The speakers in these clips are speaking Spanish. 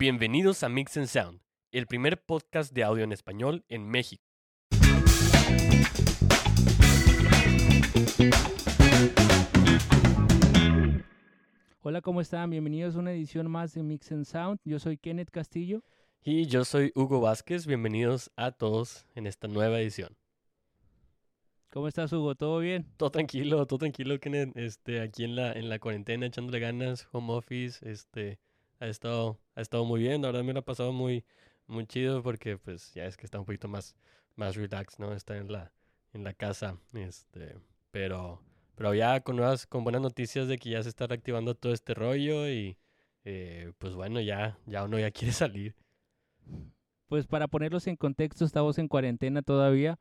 Bienvenidos a Mix and Sound, el primer podcast de audio en español en México. Hola, ¿cómo están? Bienvenidos a una edición más de Mix and Sound. Yo soy Kenneth Castillo. Y yo soy Hugo Vázquez. Bienvenidos a todos en esta nueva edición. ¿Cómo estás, Hugo? ¿Todo bien? Todo tranquilo, todo tranquilo, Kenneth. Este, aquí en la, en la cuarentena, echándole ganas, home office, este, ha estado, ha estado muy bien. La verdad me lo ha pasado muy, muy chido porque, pues, ya es que está un poquito más, más relax, ¿no? Estar en la, en la casa, este, pero, pero ya con nuevas, con buenas noticias de que ya se está reactivando todo este rollo y, eh, pues bueno, ya, ya uno ya quiere salir. Pues para ponerlos en contexto, estamos en cuarentena todavía.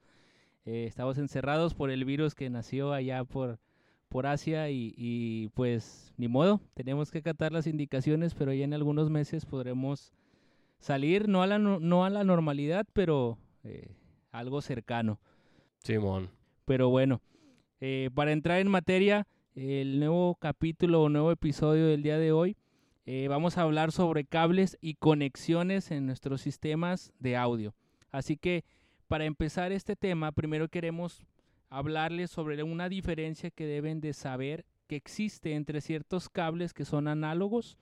Eh, estamos encerrados por el virus que nació allá por, por Asia y, y, pues ni modo, tenemos que acatar las indicaciones, pero ya en algunos meses podremos salir, no a la, no a la normalidad, pero eh, algo cercano. Simón. Pero bueno, eh, para entrar en materia, el nuevo capítulo o nuevo episodio del día de hoy, eh, vamos a hablar sobre cables y conexiones en nuestros sistemas de audio. Así que para empezar este tema, primero queremos hablarles sobre una diferencia que deben de saber que existe entre ciertos cables que son análogos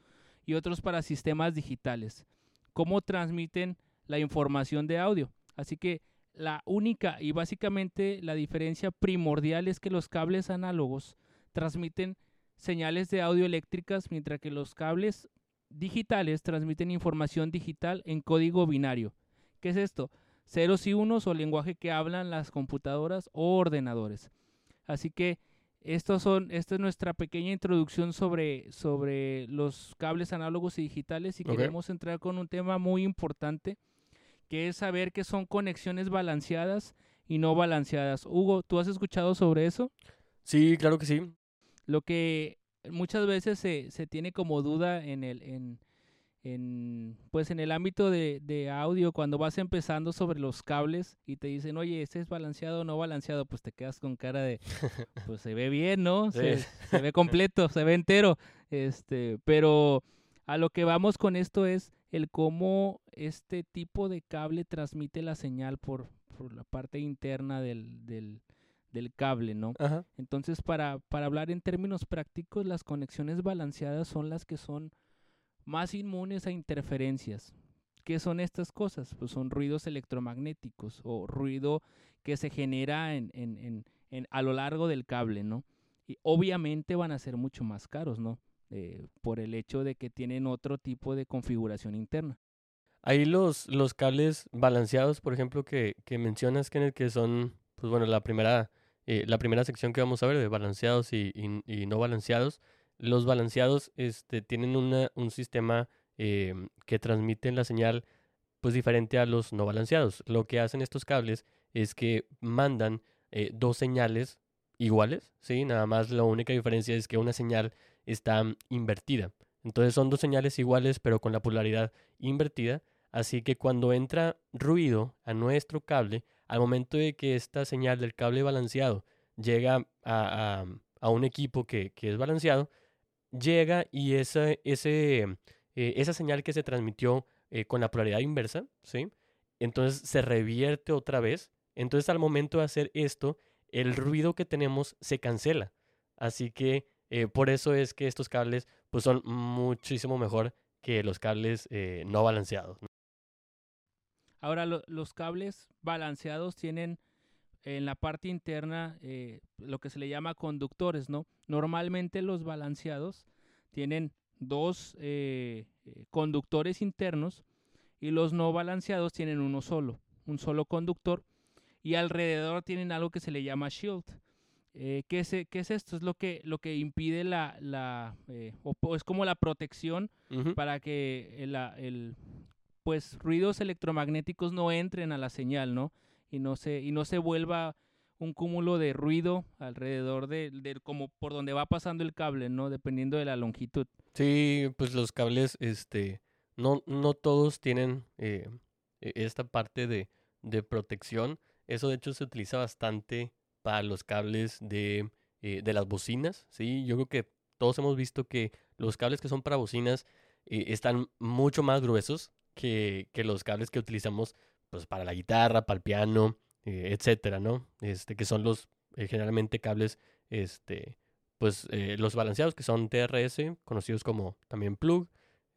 y otros para sistemas digitales. Cómo transmiten la información de audio. Así que la única y básicamente la diferencia primordial es que los cables análogos transmiten señales de audio eléctricas mientras que los cables digitales transmiten información digital en código binario. ¿Qué es esto? Ceros y unos o lenguaje que hablan las computadoras o ordenadores. Así que estos son, esta es nuestra pequeña introducción sobre, sobre los cables análogos y digitales y queremos entrar con un tema muy importante que es saber que son conexiones balanceadas y no balanceadas. Hugo, ¿tú has escuchado sobre eso? Sí, claro que sí. Lo que muchas veces se, se tiene como duda en el, en, en, pues en el ámbito de, de audio, cuando vas empezando sobre los cables y te dicen, oye, ¿este es balanceado o no balanceado? Pues te quedas con cara de, pues se ve bien, ¿no? Se, Sí. se ve completo, se ve entero. Este, pero a lo que vamos con esto es el cómo este tipo de cable transmite la señal por, por la parte interna del, del, del cable, ¿no? Ajá. Entonces, para, para hablar en términos prácticos, las conexiones balanceadas son las que son más inmunes a interferencias. ¿Qué son estas cosas? Pues son ruidos electromagnéticos o ruido que se genera en, en, en, a lo largo del cable, ¿no? Y obviamente van a ser mucho más caros, ¿no? Eh, por el hecho de que tienen otro tipo de configuración interna. Ahí los, los cables balanceados, por ejemplo, que, que mencionas, Kenneth, que son, pues bueno, la primera, eh, la primera sección que vamos a ver de balanceados y, y- y no balanceados. Los balanceados este, tienen un sistema eh, que transmiten la señal pues diferente a los no balanceados. Lo que hacen estos cables es que mandan eh, dos señales iguales, ¿sí? Nada más la única diferencia es que una señal está mm, invertida. Entonces son dos señales iguales pero con la polaridad invertida. Así que cuando entra ruido a nuestro cable, al momento de que esta señal del cable balanceado llega a, a- a un equipo que, que es balanceado, llega y esa, ese, eh, esa señal que se transmitió eh, con la polaridad inversa, ¿sí? Entonces se revierte otra vez. Entonces al momento de hacer esto, el ruido que tenemos se cancela. Así que eh, por eso es que estos cables pues son muchísimo mejor que los cables no balanceados. Ahora, lo- los cables balanceados tienen en la parte interna eh, lo que se le llama conductores, ¿no? Normalmente los balanceados tienen dos eh, eh, conductores internos y los no balanceados tienen uno solo, un solo conductor y alrededor tienen algo que se le llama shield. Eh, ¿qué, es, qué es esto? Es lo que, lo que impide la, la eh, o, es como la protección Ujú. para que el, la- el, pues ruidos electromagnéticos no entren a la señal, ¿no? Y no se, y no se vuelva un cúmulo de ruido alrededor de, de como por donde va pasando el cable, ¿no? Dependiendo de la longitud. Sí, pues los cables, este, no, no todos tienen eh, e- esta parte de, de protección. Eso de hecho se utiliza bastante para los cables de, eh, de las bocinas, ¿sí? Yo creo que todos hemos visto que los cables que son para bocinas eh, están mucho más gruesos que, que, los cables que utilizamos pues, para la guitarra, para el piano, eh, etcétera, ¿no? Este, que son los eh, generalmente cables, este, pues los balanceados que son TRS, conocidos como también plug,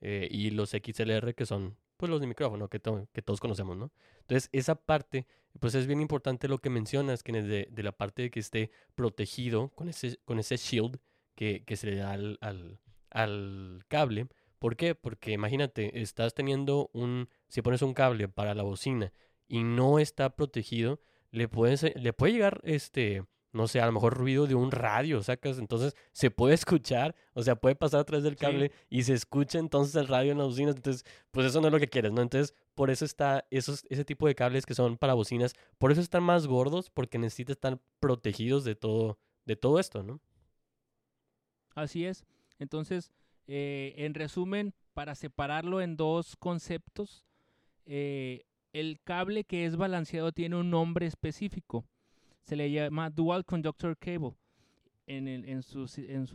y los XLR que son pues los de micrófono que, que todos conocemos, ¿no? Entonces, esa parte, pues es bien importante lo que mencionas, que de, de la parte de que esté protegido con ese, con ese shield que, que se le da al, al cable. ¿Por qué? Porque imagínate, estás teniendo un, si pones un cable para la bocina y no está protegido, le, puedes, le puede llegar este no sé, a lo mejor ruido de un radio, sacas, entonces se puede escuchar, o sea, puede pasar a través del cable y se escucha entonces el radio en las bocinas, entonces, pues eso no es lo que quieres, ¿no? Entonces, por eso está esos, ese tipo de cables que son para bocinas, por eso están más gordos, porque necesitan estar protegidos de todo, de todo esto, ¿no? Así es. Entonces, eh, en resumen, para separarlo en dos conceptos, eh, el cable que es balanceado tiene un nombre específico se le llama Dual Conductor Cable en, su,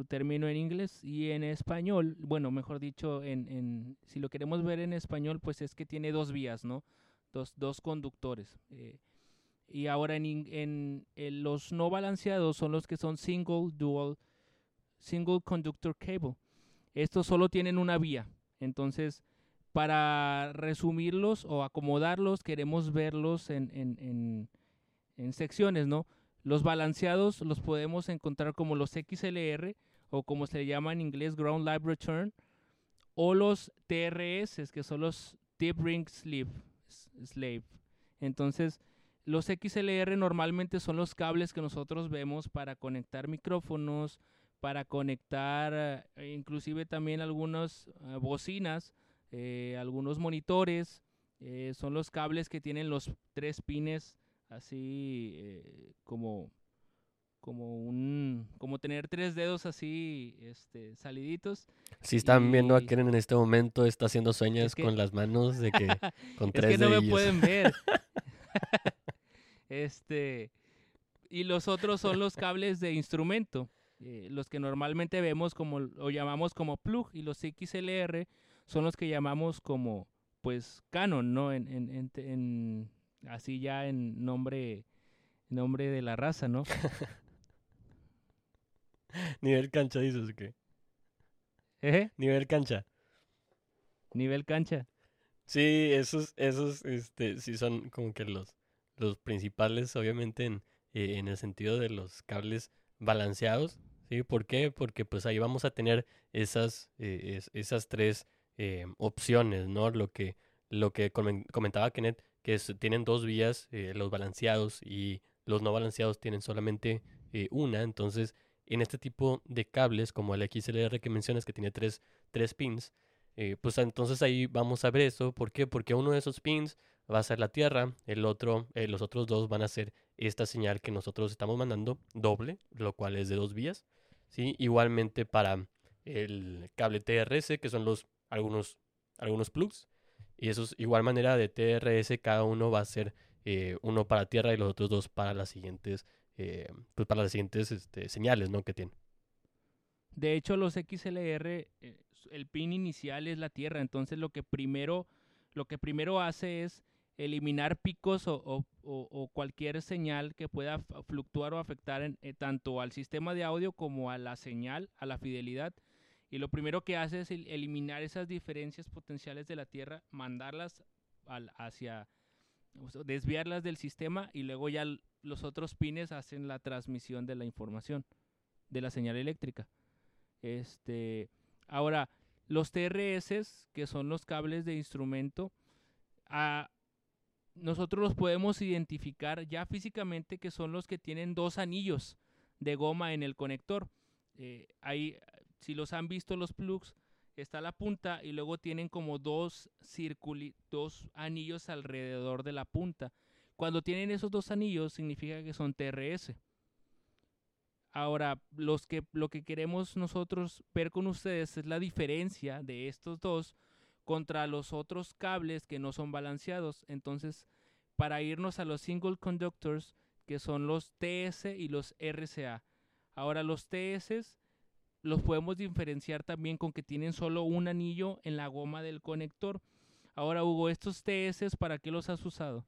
término en inglés y en español, bueno, mejor dicho, en, si lo queremos ver en español, pues es que tiene dos vías, ¿no? Dos, dos conductores. Eh, y ahora en, en, los no balanceados son los que son single dual single conductor cable. Estos solo tienen una vía. Entonces, para resumirlos o acomodarlos, queremos verlos en, en en secciones, ¿no? Los balanceados los podemos encontrar como los XLR o como se llama en inglés Ground Live Return o los TRS que son los Tip Ring Slave. slave. Entonces, los XLR normalmente son los cables que nosotros vemos para conectar micrófonos, para conectar eh, inclusive también algunas eh, bocinas, eh, algunos monitores. son los cables que tienen los tres pines así eh, como como un como tener tres dedos así este saliditos. Si están viendo a Keren en este momento está haciendo sueños con las manos de que con tres es que no me pueden ver. Este y los otros son los cables de instrumento eh, los que normalmente vemos como o llamamos como plug y los XLR son los que llamamos como pues canon no en, en, en así ya en nombre, nombre de la raza, ¿no? Nivel cancha, dices que. ¿Eh? Nivel cancha. Nivel cancha. Sí, esos, esos, este, sí son como que los, los principales, obviamente, en, eh, en el sentido de los cables balanceados. ¿Sí? ¿Por qué? Porque pues ahí vamos a tener esas, eh, esas tres eh, opciones, ¿no? Lo que, lo que comentaba Kenneth, que tienen dos vías, eh, los balanceados y los no balanceados tienen solamente una. Entonces, en este tipo de cables, como el XLR que mencionas, que tiene tres, tres pins, pues entonces ahí vamos a ver eso. ¿Por qué? Porque uno de esos pins va a ser la Tierra, el otro, los otros dos van a ser esta señal que nosotros estamos mandando, doble, lo cual es de dos vías. ¿sí? Igualmente para el cable TRS, que son los algunos, algunos plugs, y eso es igual manera de TRS, cada uno va a ser eh, uno para tierra y los otros dos para las siguientes, eh, pues para las siguientes este, señales, ¿no? Que tiene. De hecho, los XLR, eh, el pin inicial es la tierra, entonces lo que primero, lo que primero hace es eliminar picos o, cualquier señal que pueda fluctuar o afectar en, tanto al sistema de audio como a la señal, a la fidelidad. Y lo primero que hace es eliminar esas diferencias potenciales de la Tierra, mandarlas hacia, desviarlas del sistema y luego ya los otros pines hacen la transmisión de la información de la señal eléctrica. Este, ahora, los TRS, que son los cables de instrumento, nosotros los podemos identificar ya físicamente que son los que tienen dos anillos de goma en el conector. Eh, hay, si los han visto los plugs, está la punta y luego tienen como dos dos anillos alrededor de la punta. Cuando tienen esos dos anillos significa que son TRS. Ahora, los que, lo que queremos nosotros ver con ustedes es la diferencia de estos dos contra los otros cables que no son balanceados. Entonces, para irnos a los single conductors, que son los TS y los RCA. Ahora, los TS los podemos diferenciar también con que tienen solo un anillo en la goma del conector. Ahora, Hugo, estos TS, ¿para qué los has usado?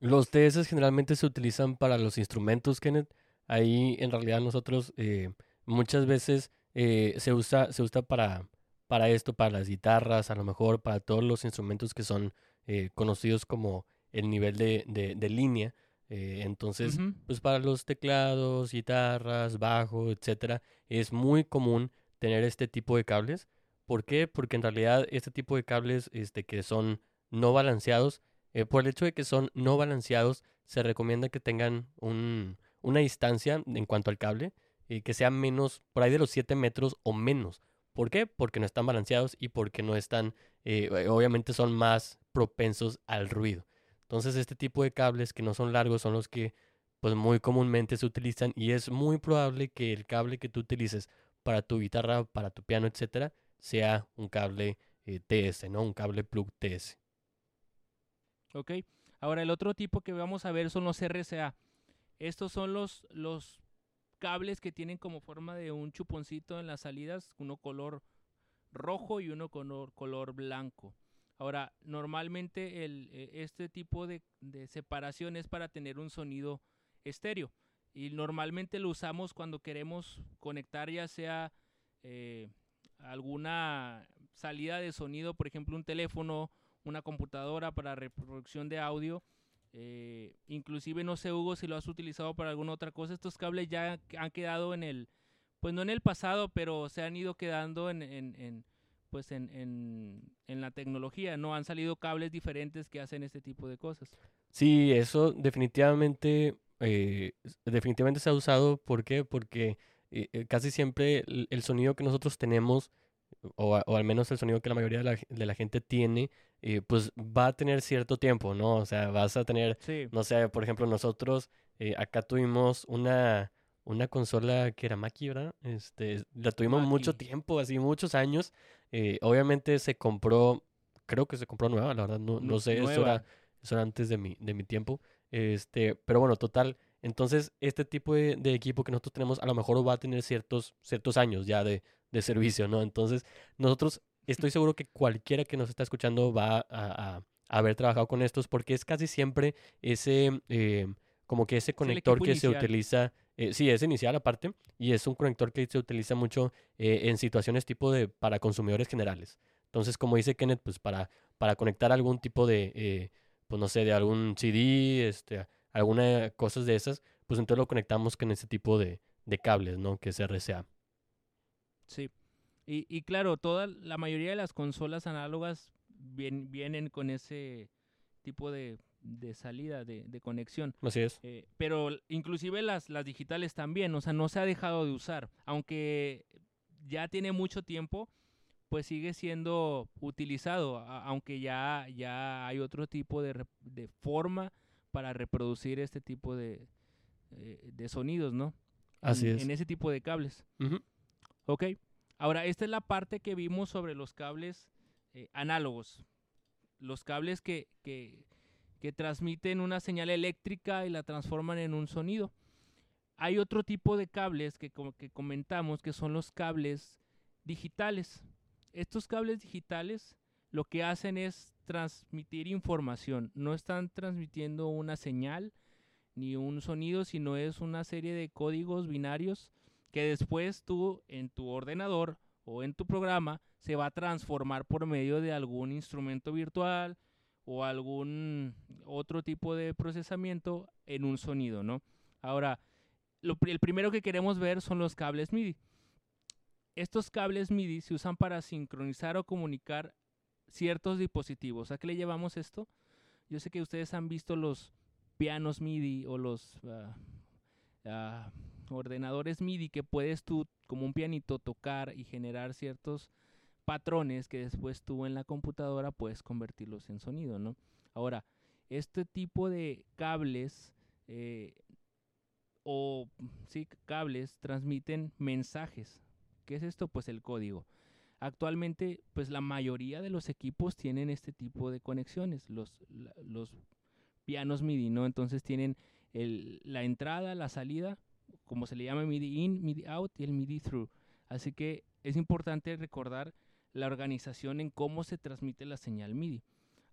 Los TS generalmente se utilizan para los instrumentos, Kenneth. Ahí en realidad nosotros eh, muchas veces eh, se usa, se usa para, para esto, para las guitarras, a lo mejor para todos los instrumentos que son eh, conocidos como el nivel de, de, línea. entonces, pues para los teclados, guitarras, bajo, etcétera, es muy común tener este tipo de cables. ¿Por qué? Porque en realidad este tipo de cables este, que son no balanceados eh, por el hecho de que son no balanceados, se recomienda que tengan un, una distancia en cuanto al cable y que sea menos, por ahí de los 7 metros o menos. ¿Por qué? Porque no están balanceados y porque no están, eh, obviamente son más propensos al ruido. Entonces este tipo de cables que no son largos son los que pues muy comúnmente se utilizan y es muy probable que el cable que tú utilices para tu guitarra, para tu piano, etcétera, sea un cable eh, TS, ¿no? Un cable plug TS. ¿ok? Ahora el otro tipo que vamos a ver son los RCA. Estos son los, los cables que tienen como forma de un chuponcito en las salidas, uno color rojo y uno color, color blanco. Ahora, normalmente el, e, este tipo de, separación es para tener un sonido estéreo. Y normalmente lo usamos cuando queremos conectar ya sea eh, alguna salida de sonido, por ejemplo un teléfono una computadora para reproducción de audio. Eh, inclusive no sé Hugo si lo has utilizado para alguna otra cosa. Estos cables ya han quedado en el, pues no en el pasado, pero se han ido quedando en, en, pues en, en, la tecnología. No han salido cables diferentes que hacen este tipo de cosas. Sí, eso definitivamente, eh, definitivamente se ha usado. ¿Por qué? Porque eh, casi siempre el, sonido que nosotros tenemos, o, o, al menos el sonido que la mayoría de la, de la gente tiene, y pues va a tener cierto tiempo, ¿no? O sea, vas a tener, no sé, por ejemplo, nosotros eh, acá tuvimos una, una consola que era Maki, ¿verdad? Este, la tuvimos mucho tiempo, así muchos años. Eh, obviamente se compró, creo que se compró nueva, la verdad, no, no sé, eso era, eso era antes de mi, de mi tiempo. Este, pero bueno, total. Entonces, este tipo de, de, equipo que nosotros tenemos a lo mejor va a tener ciertos, ciertos años ya de, de servicio, ¿no? Entonces, nosotros estoy seguro que cualquiera que nos está escuchando va a, haber trabajado con estos porque es casi siempre ese, eh, como que ese conector que se utiliza, eh, sí, es inicial aparte, y es un conector que se utiliza mucho eh, en situaciones tipo de, para consumidores generales. Entonces, como dice Kenneth, pues para, para conectar algún tipo de, pues no sé, de algún CD, este, alguna cosas de esas, pues entonces lo conectamos con ese tipo de, de cables, ¿no? Que es RCA. Sí. Y, y claro, toda la mayoría de las consolas análogas vienen con ese tipo de, de salida, de, de, conexión. Así es. Eh, pero inclusive las, las digitales también, o sea, no se ha dejado de usar. Aunque ya tiene mucho tiempo, pues sigue siendo utilizado, aunque ya, ya hay otro tipo de, de forma para reproducir este tipo de, eh, de sonidos, ¿no? Así en, es. En ese tipo de cables. Ok. Ahora, esta es la parte que vimos sobre los cables eh, análogos. Los cables que, que, transmiten una señal eléctrica y la transforman en un sonido. Hay otro tipo de cables que, que comentamos que son los cables digitales. Estos cables digitales lo que hacen es transmitir información. No están transmitiendo una señal ni un sonido, sino es una serie de códigos binarios que después tú en tu ordenador o en tu programa se va a transformar por medio de algún instrumento virtual o algún otro tipo de procesamiento en un sonido, ¿no? Ahora, el primero que queremos ver son los cables MIDI. Estos cables MIDI se usan para sincronizar o comunicar ciertos dispositivos. ¿A qué le llevamos esto? Yo sé que ustedes han visto los pianos MIDI o los ah, ah, ordenadores MIDI que puedes tú como un pianito tocar y generar ciertos patrones que después tú en la computadora puedes convertirlos en sonido, ¿no? Ahora, este tipo de cables eh, o sí, cables transmiten mensajes. ¿Qué es esto? Pues el código. Actualmente, pues la mayoría de los equipos tienen este tipo de conexiones, los, los pianos MIDI, ¿no? Entonces tienen el, la entrada, la salida como se le llama MIDI in, MIDI out y el MIDI through. Así que es importante recordar la organización en cómo se transmite la señal MIDI.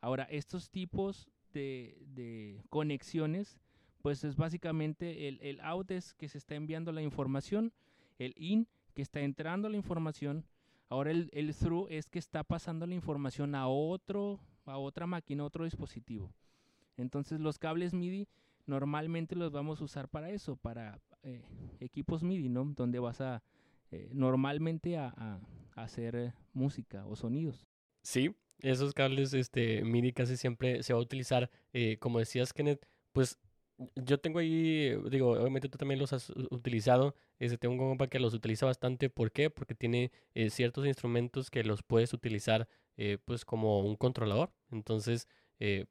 Ahora, estos tipos de, conexiones, pues es básicamente el, out es que se está enviando la información, el in que está entrando la información, ahora el, el through es que está pasando la información a otro, a otra máquina, a otro dispositivo. Entonces los cables MIDI normalmente los vamos a usar para eso, para eh, equipos MIDI, ¿no? Donde vas a eh, normalmente a, hacer eh, música o sonidos. Sí, esos cables este, MIDI casi siempre se va a utilizar, como decías Kenneth, pues yo tengo ahí, digo, obviamente tú también los has utilizado, este, tengo un compa que los utiliza bastante, ¿por qué? Porque tiene ciertos instrumentos que los puedes utilizar pues como un controlador, entonces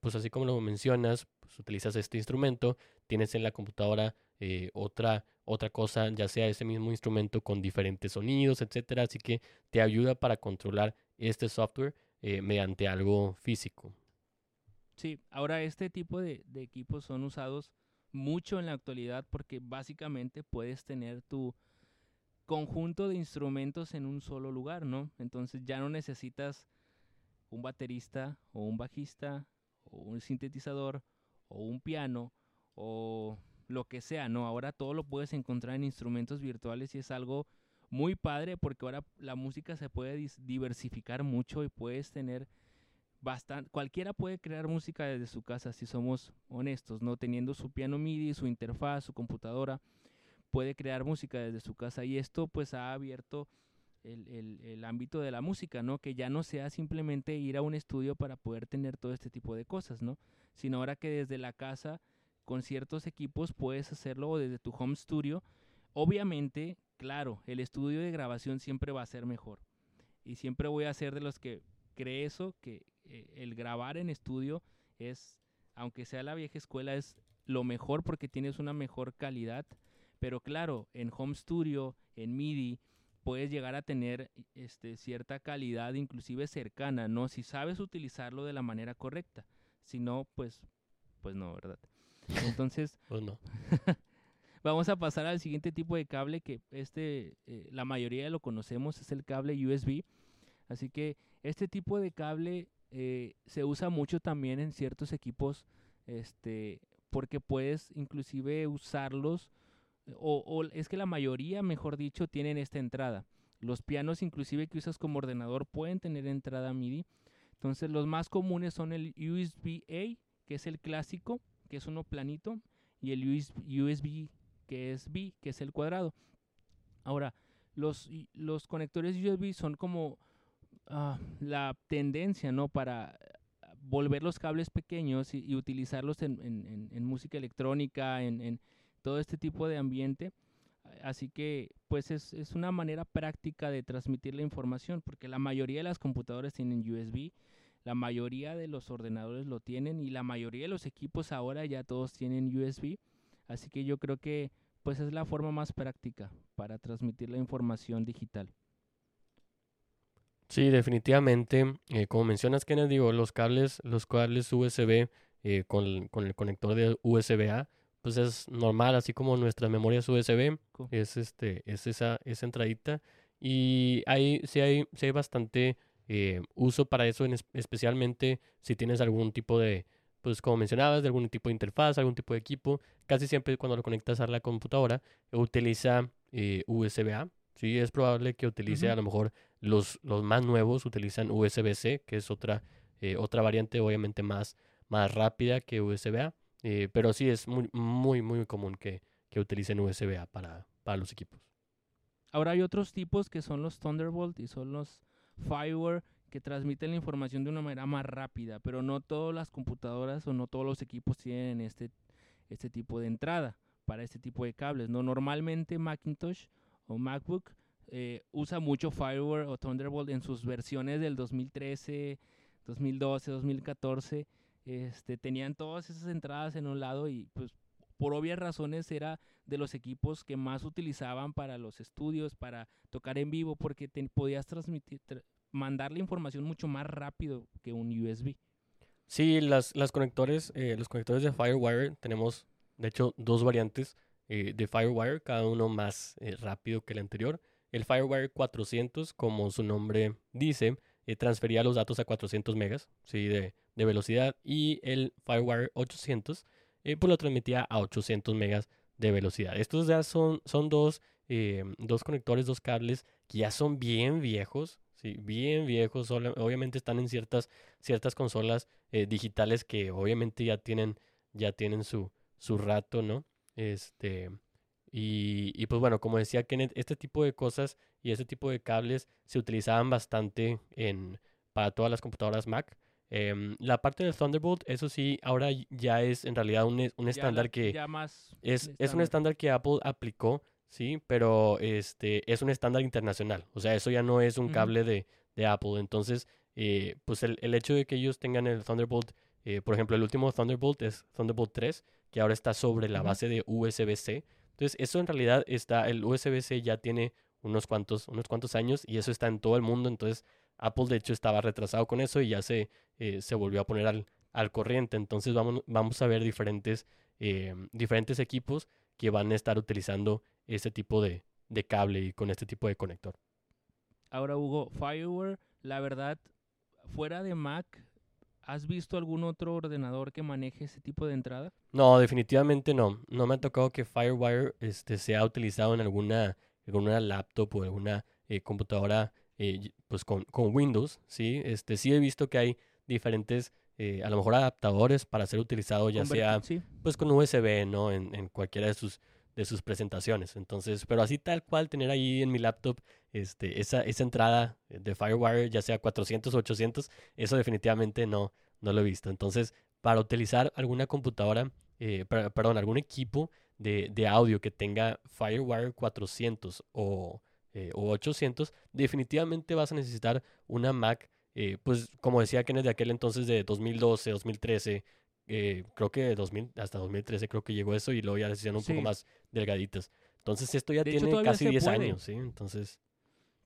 pues así como lo mencionas, pues, utilizas este instrumento, tienes en la computadora eh, otra, otra cosa, ya sea ese mismo instrumento con diferentes sonidos, etcétera. Así que te ayuda para controlar este software eh, mediante algo físico. Sí, ahora este tipo de, de, equipos son usados mucho en la actualidad porque básicamente puedes tener tu conjunto de instrumentos en un solo lugar, ¿no? Entonces ya no necesitas un baterista o un bajista o un sintetizador o un piano o lo que sea, ¿no? Ahora todo lo puedes encontrar en instrumentos virtuales y es algo muy padre porque ahora la música se puede diversificar mucho y puedes tener bastante, cualquiera puede crear música desde su casa si somos honestos, ¿no? Teniendo su piano MIDI, su interfaz, su computadora, puede crear música desde su casa y esto pues ha abierto el, el, el, ámbito de la música, ¿no? Que ya no sea simplemente ir a un estudio para poder tener todo este tipo de cosas, ¿no? Sino ahora que desde la casa, con ciertos equipos, puedes hacerlo desde tu home studio. Obviamente, claro, el estudio de grabación siempre va a ser mejor. Y siempre voy a ser de los que cree eso, que eh, el grabar en estudio es, aunque sea la vieja escuela, es lo mejor porque tienes una mejor calidad. Pero claro, en home studio, en MIDI, puedes llegar a tener este, cierta calidad, inclusive cercana, ¿no? Si sabes utilizarlo de la manera correcta. Si no, pues, pues no, ¿verdad? Entonces, pues no. vamos a pasar al siguiente tipo de cable que este, eh, la mayoría lo conocemos, es el cable USB. Así que este tipo de cable eh, se usa mucho también en ciertos equipos, este, porque puedes inclusive usarlos o, es que la mayoría, mejor dicho, tienen esta entrada. Los pianos inclusive que usas como ordenador pueden tener entrada MIDI. Entonces los más comunes son el USB-A, que es el clásico, que es uno planito, y el USB, que es B, que es el cuadrado. Ahora, los, los conectores USB son como ah, la tendencia, ¿no? Para volver los cables pequeños y, utilizarlos en, en, música electrónica, en, todo este tipo de ambiente. Así que pues es, es, una manera práctica de transmitir la información porque la mayoría de las computadoras tienen USB, la mayoría de los ordenadores lo tienen y la mayoría de los equipos ahora ya todos tienen USB. Así que yo creo que pues es la forma más práctica para transmitir la información digital. Sí, definitivamente. Eh, como mencionas, Kenneth, digo, los cables, los cables USB eh, con, con el conector de USB-A pues es normal, así como nuestras memorias USB, es este, es esa, esa entradita. Y hay, sí hay, sí hay bastante eh, uso para eso, en especialmente si tienes algún tipo de, pues como mencionabas, de algún tipo de interfaz, algún tipo de equipo. Casi siempre cuando lo conectas a la computadora, utiliza eh, USB-A. Sí, es probable que utilice a lo mejor los, los más nuevos utilizan USB-C, que es otra, eh, otra variante obviamente más, más rápida que USB-A. Eh, pero sí es muy, muy, muy común que, que utilicen USB-A para, para los equipos. Ahora hay otros tipos que son los Thunderbolt y son los Firewire que transmiten la información de una manera más rápida, pero no todas las computadoras o no todos los equipos tienen este, este tipo de entrada para este tipo de cables. No normalmente Macintosh o MacBook eh, usa mucho Firewire o Thunderbolt en sus versiones del 2013, 2012, 2014 este, tenían todas esas entradas en un lado y pues por obvias razones era de los equipos que más utilizaban para los estudios, para tocar en vivo, porque podías transmitir, mandar la información mucho más rápido que un USB. Sí, las, las conectores, eh, los conectores de Firewire, tenemos de hecho dos variantes eh, de Firewire, cada uno más eh, rápido que el anterior. el FireWire 400, como su nombre dice, eh, transfería los datos a 400 megas ¿sí? de, velocidad y el FireWire 800 eh, pues lo transmitía a 800 megas de velocidad. Estos ya son, son dos, eh, dos conectores, dos cables que ya son bien viejos, ¿sí? bien viejos. obviamente están en ciertas, ciertas consolas digitales que obviamente ya tienen, ya tienen su, su rato, ¿no? Este, y, y, pues bueno, como decía Kenneth, este tipo de cosas y este tipo de cables se utilizaban bastante en, para todas las computadoras Mac. Em, la parte del Thunderbolt, eso sí, ahora ya es en realidad un, un estándar que es, es un estándar que Apple aplicó, sí, pero este es un estándar internacional. O sea, eso ya no es un cable de, de, Apple. Entonces, eh, pues el, el, hecho de que ellos tengan el Thunderbolt, eh, por ejemplo, el último Thunderbolt es Thunderbolt 3, que ahora está sobre la base de USB-C. Entonces, eso en realidad está, el USB-C ya tiene unos cuantos, unos cuantos años y eso está en todo el mundo. Entonces, Apple de hecho estaba retrasado con eso y ya se, eh, se volvió a poner al, al, corriente. Entonces vamos, vamos a ver diferentes, eh, diferentes equipos que van a estar utilizando este tipo de, de cable y con este tipo de conector. Ahora, Hugo, Fireware, la verdad, fuera de Mac, ¿has visto algún otro ordenador que maneje ese tipo de entrada? No, definitivamente no. No me ha tocado que Firewire este, sea utilizado en alguna, alguna laptop o alguna eh, computadora eh, pues con, con, Windows, ¿sí? Este, sí he visto que hay diferentes, eh, a lo mejor adaptadores para ser utilizado ya sea pues con USB, ¿no? En, en, cualquiera de sus, de sus presentaciones. Entonces, pero así tal cual tener ahí en mi laptop este, esa, esa entrada de FireWire, ya sea 400 o 800, eso definitivamente no, no lo he visto. Entonces, para utilizar alguna computadora, eh, perdón, algún equipo de, de audio que tenga FireWire 400 o eh, o 800, definitivamente vas a necesitar una Mac, eh, pues como decía Kenneth de aquel entonces de 2012, 2013, eh, creo que 2000, hasta 2013 creo que llegó eso y luego ya les hicieron un poco más delgaditas. Entonces esto ya tiene casi 10 años, ¿sí? Entonces...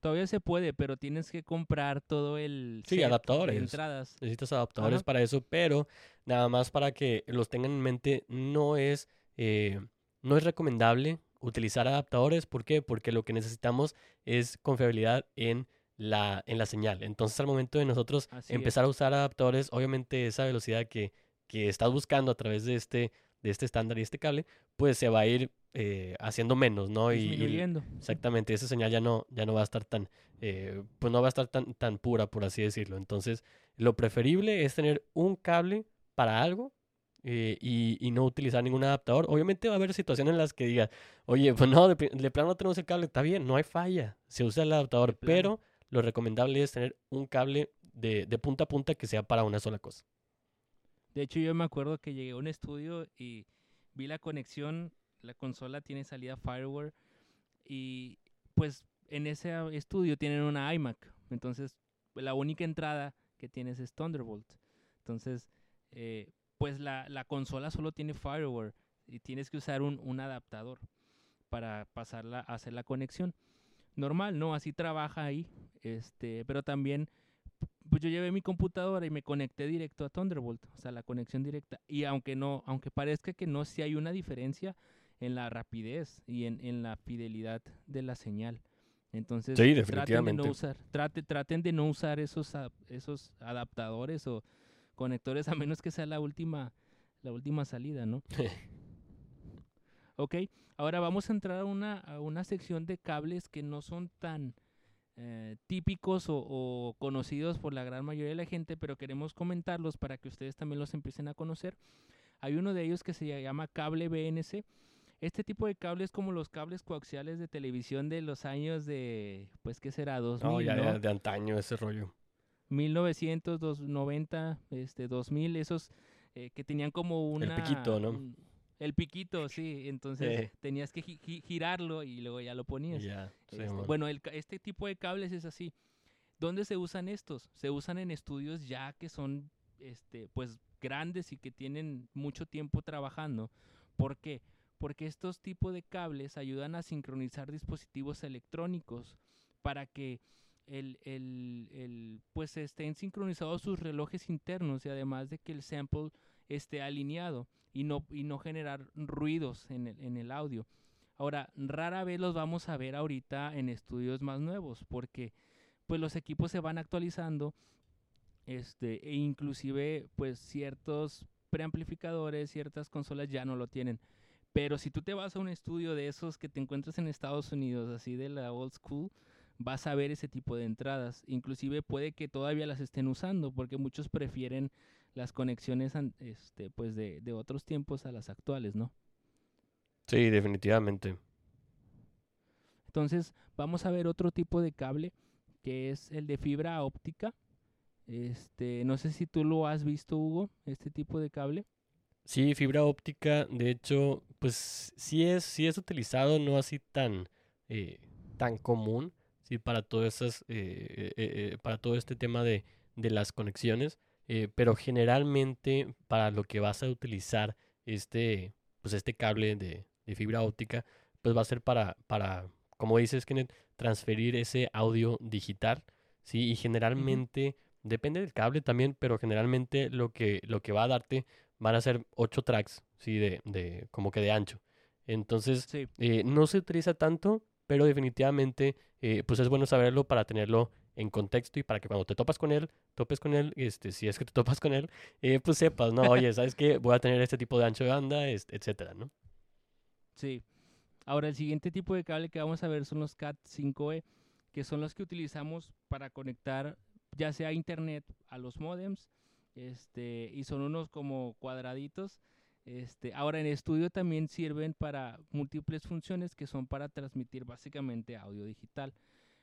Todavía se puede, pero tienes que comprar todo el... Sí, adaptadores. entradas. Necesitas adaptadores para eso, pero nada más para que los tengan en mente, no es, no es recomendable utilizar adaptadores. ¿Por qué? Porque lo que necesitamos es confiabilidad en la, en la señal. Entonces, al momento de nosotros empezar a usar adaptadores, obviamente esa velocidad que, que estás buscando a través de este, de este estándar y este cable, pues se va a ir eh, haciendo menos, ¿no? Y, exactamente, esa señal ya no, ya no va a estar tan, eh, pues no va a estar tan, tan pura, por así decirlo. Entonces, lo preferible es tener un cable para algo eh, y, no utilizar ningún adaptador. Obviamente va a haber situaciones en las que diga, oye, pues no, de, plano no tenemos el cable, está bien, no hay falla, se usa el adaptador, pero lo recomendable es tener un cable de, punta a punta que sea para una sola cosa. De hecho, yo me acuerdo que llegué a un estudio y vi la conexión, la consola tiene salida Fireware y pues en ese estudio tienen una iMac, entonces la única entrada que tienes es Thunderbolt. Entonces, eh, pues la, la, consola solo tiene fireware y tienes que usar un, un, adaptador para pasarla, hacer la conexión. Normal, ¿no? Así trabaja ahí. Este, pero también, pues yo llevé mi computadora y me conecté directo a Thunderbolt, o sea, la conexión directa. Y aunque no, aunque parezca que no, sí hay una diferencia en la rapidez y en, en la fidelidad de la señal. Entonces, traten de no usar, trate, traten de no usar esos, esos adaptadores o conectores a menos que sea la última, la última salida, ¿no? ok, ahora vamos a entrar a una, a una sección de cables que no son tan eh, típicos o, conocidos por la gran mayoría de la gente, pero queremos comentarlos para que ustedes también los empiecen a conocer. Hay uno de ellos que se llama cable BNC. Este tipo de cables como los cables coaxiales de televisión de los años de, pues, ¿qué será? 2000, no, ya, de antaño ese rollo. 1990, este, 2000, esos eh, que tenían como una... El piquito, ¿no? El piquito, sí. Entonces tenías que girarlo y luego ya lo ponías. Este, bueno, el, este tipo de cables es así. ¿Dónde se usan estos? Se usan en estudios ya que son, este, pues, grandes y que tienen mucho tiempo trabajando. ¿Por qué? Porque estos tipos de cables ayudan a sincronizar dispositivos electrónicos para que el, el, el, pues estén sincronizados sus relojes internos y además de que el sample esté alineado y no, y no generar ruidos en el, en el audio. Ahora, rara vez los vamos a ver ahorita en estudios más nuevos, porque pues los equipos se van actualizando, este, e inclusive pues ciertos preamplificadores, ciertas consolas ya no lo tienen. Pero si tú te vas a un estudio de esos que te encuentras en Estados Unidos, así de la old school, vas a ver ese tipo de entradas. Inclusive puede que todavía las estén usando, porque muchos prefieren las conexiones este, pues de, de otros tiempos a las actuales, ¿no? Sí, definitivamente. Entonces, vamos a ver otro tipo de cable, que es el de fibra óptica. Este, no sé si tú lo has visto, Hugo, este tipo de cable. Sí, fibra óptica, de hecho, pues sí es, sí es utilizado, no así tan, eh, tan común, sí, para todas esas, eh, eh, para todo este tema de, de las conexiones, pero generalmente para lo que vas a utilizar este, pues este cable de, de fibra óptica, pues va a ser para, para como dices, Kenneth, transferir ese audio digital, ¿sí? Y generalmente, depende del cable también, pero generalmente lo que, lo que va a darte van a ser 8 tracks, ¿sí? De, de como que de ancho. Entonces, eh, no se utiliza tanto, pero definitivamente, eh, pues es bueno saberlo para tenerlo en contexto y para que cuando te topas con él, topes con él, este, si es que te topas con éél, eh, pues sepas, no, oye, ¿sabes qué? Voy a tener este tipo de ancho de banda, etcétera, ¿no? Sí. Ahora, el siguiente tipo de cable que vamos a ver son los CAT5E, que son los que utilizamos para conectar ya sea internet a los modems, este, y son unos como cuadraditos. Este, ahora en estudio también sirven para múltiples funciones que son para transmitir básicamente audio digital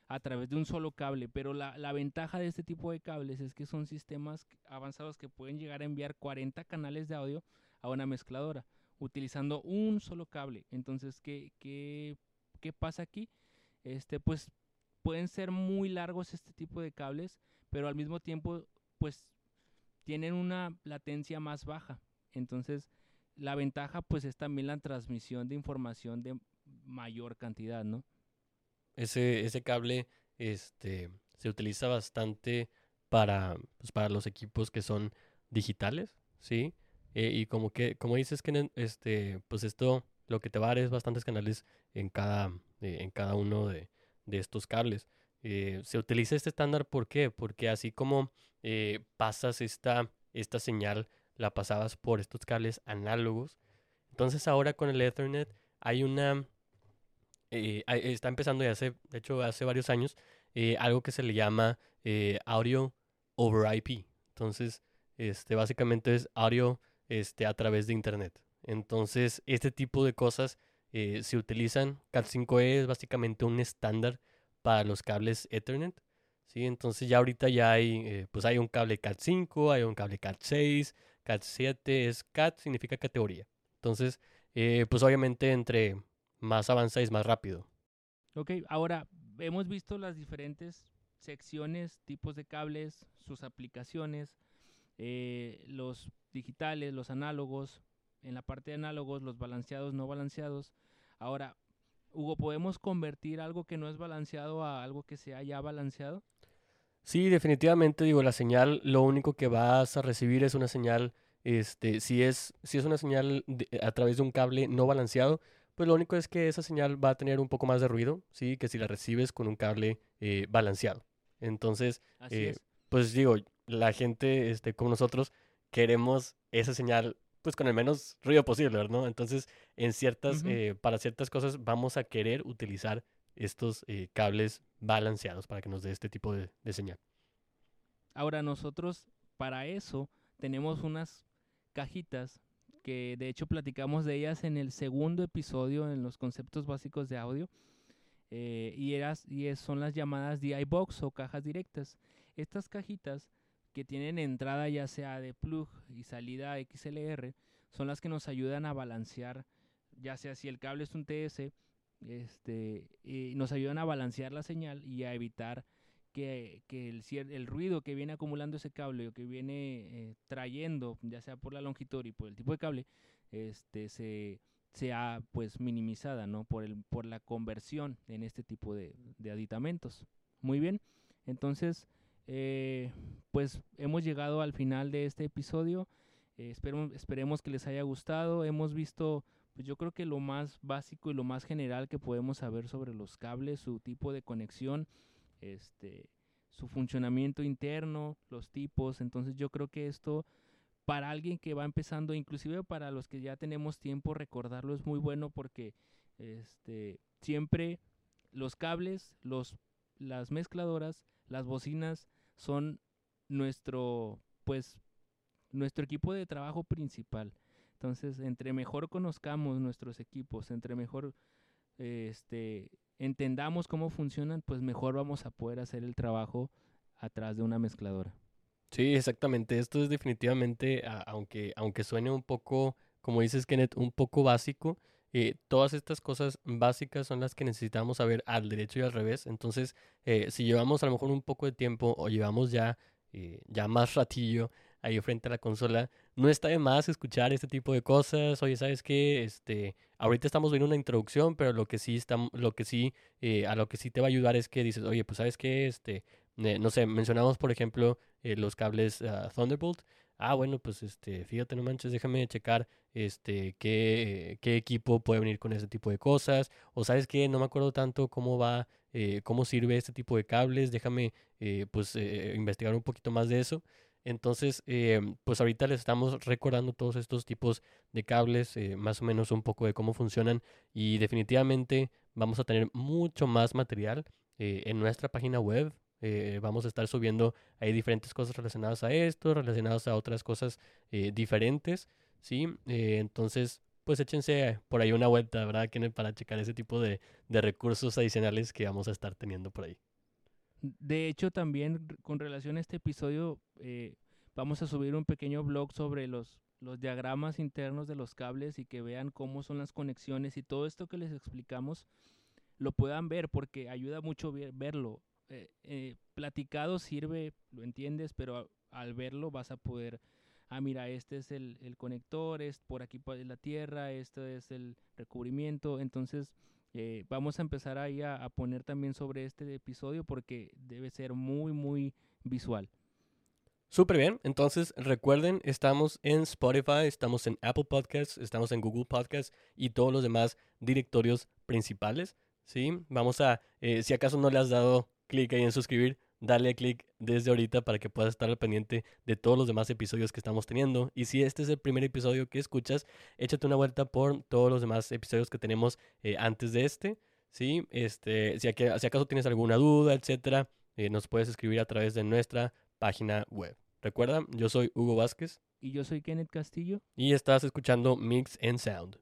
a través de un solo cable, pero la, la, ventaja de este tipo de cables es que son sistemas avanzados que pueden llegar a enviar 40 canales de audio a una mezcladora utilizando un solo cable. Entonces, ¿qué, qué, qué pasa aquí? Este, pues pueden ser muy largos este tipo de cables, pero al mismo tiempo, pues tienen una latencia más baja. Entonces, la ventaja pues es también la transmisión de información de mayor cantidad, ¿no? Ese, ese cable este, se utiliza bastante para, pues, para los equipos que son digitales, ¿sí? Eh, y como que, como dices que este, pues esto lo que te va a dar es bastantes canales en cada, eh, en cada uno de, de estos cables. Eh, se utiliza este estándar, ¿por qué? Porque así como pasas esta, esta señal, la pasabas por estos cables análogos. Entonces ahora con el Ethernet hay una... está empezando ya hace, de hecho hace varios años, algo que se le llama audio over IP. Entonces, este, básicamente es audio este, a través de Internet. Entonces, este tipo de cosas eh, se utilizan. Cat5e es básicamente un estándar para los cables Ethernet. ¿sí? Entonces, ya ahorita ya hay, eh, pues hay un cable Cat5, hay un cable Cat6, Cat7, es Cat significa categoría. Entonces, eh, pues obviamente entre más avanzáis, más rápido. Ok, ahora hemos visto las diferentes secciones, tipos de cables, sus aplicaciones, los digitales, los análogos, en la parte de análogos, los balanceados, no balanceados. Ahora, Hugo, ¿podemos convertir algo que no es balanceado a algo que sea ya balanceado? Sí, definitivamente, digo, la señal, lo único que vas a recibir es una señal, este, si es, si es una señal a través de un cable no balanceado, pues lo único es que esa señal va a tener un poco más de ruido, sí, que si la recibes con un cable eh, balanceado. Entonces, eh, pues digo, la gente, este, como nosotros, queremos esa señal pues con el menos ruido posible, ¿no? Entonces, en ciertas, eh, para ciertas cosas vamos a querer utilizar estos eh, cables balanceados para que nos dé este tipo de, señal. Ahora nosotros para eso tenemos unas cajitas que de hecho platicamos de ellas en el segundo episodio en los conceptos básicos de audio eh, y, eras, y son las llamadas DI Box o cajas directas. Estas cajitas que tienen entrada ya sea de plug y salida XLR son las que nos ayudan a balancear, ya sea si el cable es un TS, este, nos ayudan a balancear la señal y a evitar que, el, ruido que viene acumulando ese cable o que viene eh, trayendo, ya sea por la longitud y por el tipo de cable, este, se sea pues minimizada, ¿no? Por, el, por la conversión en este tipo de, aditamentos. Muy bien, entonces eh, pues hemos llegado al final de este episodio. Eh, esperemos, esperemos que les haya gustado. Hemos visto pues yo creo que lo más básico y lo más general que podemos saber sobre los cables, su tipo de conexión, este, su funcionamiento interno, los tipos. Entonces yo creo que esto para alguien que va empezando, inclusive para los que ya tenemos tiempo, recordarlo es muy bueno porque este, siempre los cables, los, las mezcladoras, las bocinas son nuestro, pues, nuestro equipo de trabajo principal. Entonces, entre mejor conozcamos nuestros equipos, entre mejor este, entendamos cómo funcionan, pues mejor vamos a poder hacer el trabajo atrás de una mezcladora. Sí, exactamente. Esto es definitivamente, aunque, aunque suene un poco, como dices Kenneth, un poco básico, eh, todas estas cosas básicas son las que necesitamos saber al derecho y al revés. Entonces, eh, si llevamos a lo mejor un poco de tiempo o llevamos ya, eh, ya más ratillo ahí frente a la consola, no está de más escuchar este tipo de cosas. Oye, ¿sabes qué? Este, ahorita estamos viendo una introducción, pero lo que sí está, lo que sí, a lo que sí te va a ayudar es que dices, oye, pues ¿sabes qué? Este, no sé, mencionamos por ejemplo los cables ah, Thunderbolt ah, bueno, pues este, fíjate, no manches, déjame checar este, qué, qué equipo puede venir con ese tipo de cosas. O sabes qué, no me acuerdo tanto cómo va, eh, cómo sirve este tipo de cables, déjame eh, pues eh, investigar un poquito más de eso. Entonces, pues ahorita les estamos recordando todos estos tipos de cables, más o menos un poco de cómo funcionan y definitivamente vamos a tener mucho más material en nuestra página web eh, vamos a estar subiendo ahí diferentes cosas relacionadas a esto, relacionadas a otras cosas eh, diferentes, ¿sí? Eh, entonces, pues échense por ahí una vuelta, ¿verdad? Para checar ese tipo de, de recursos adicionales que vamos a estar teniendo por ahí. De hecho, también con relación a este episodio, vamos a subir un pequeño blog sobre los, los diagramas internos de los cables y que vean cómo son las conexiones y todo esto que les explicamos lo puedan ver porque ayuda mucho verlo. Eh, eh, platicado sirve, lo entiendes, pero al verlo vas a poder, ah, mira, este es el, conector, es por aquí es la tierra, este es el recubrimiento, entonces eh, vamos a empezar ahí a, poner también sobre este episodio porque debe ser muy, muy visual. Súper bien, entonces recuerden, estamos en Spotify, estamos en Apple Podcasts, estamos en Google Podcasts y todos los demás directorios principales. ¿sí? Vamos a, si acaso no le has dado clic ahí en suscribir, dale clic desde ahorita para que puedas estar al pendiente de todos los demás episodios que estamos teniendo. Y si este es el primer episodio que escuchas, échate una vuelta por todos los demás episodios que tenemos eh, antes de este. ¿sí? Este, si, acaso tienes alguna duda, etcétera, eh, nos puedes escribir a través de nuestra página web. Recuerda, yo soy Hugo Vázquez. Y yo soy Kenneth Castillo. Y estás escuchando Mix and Sound.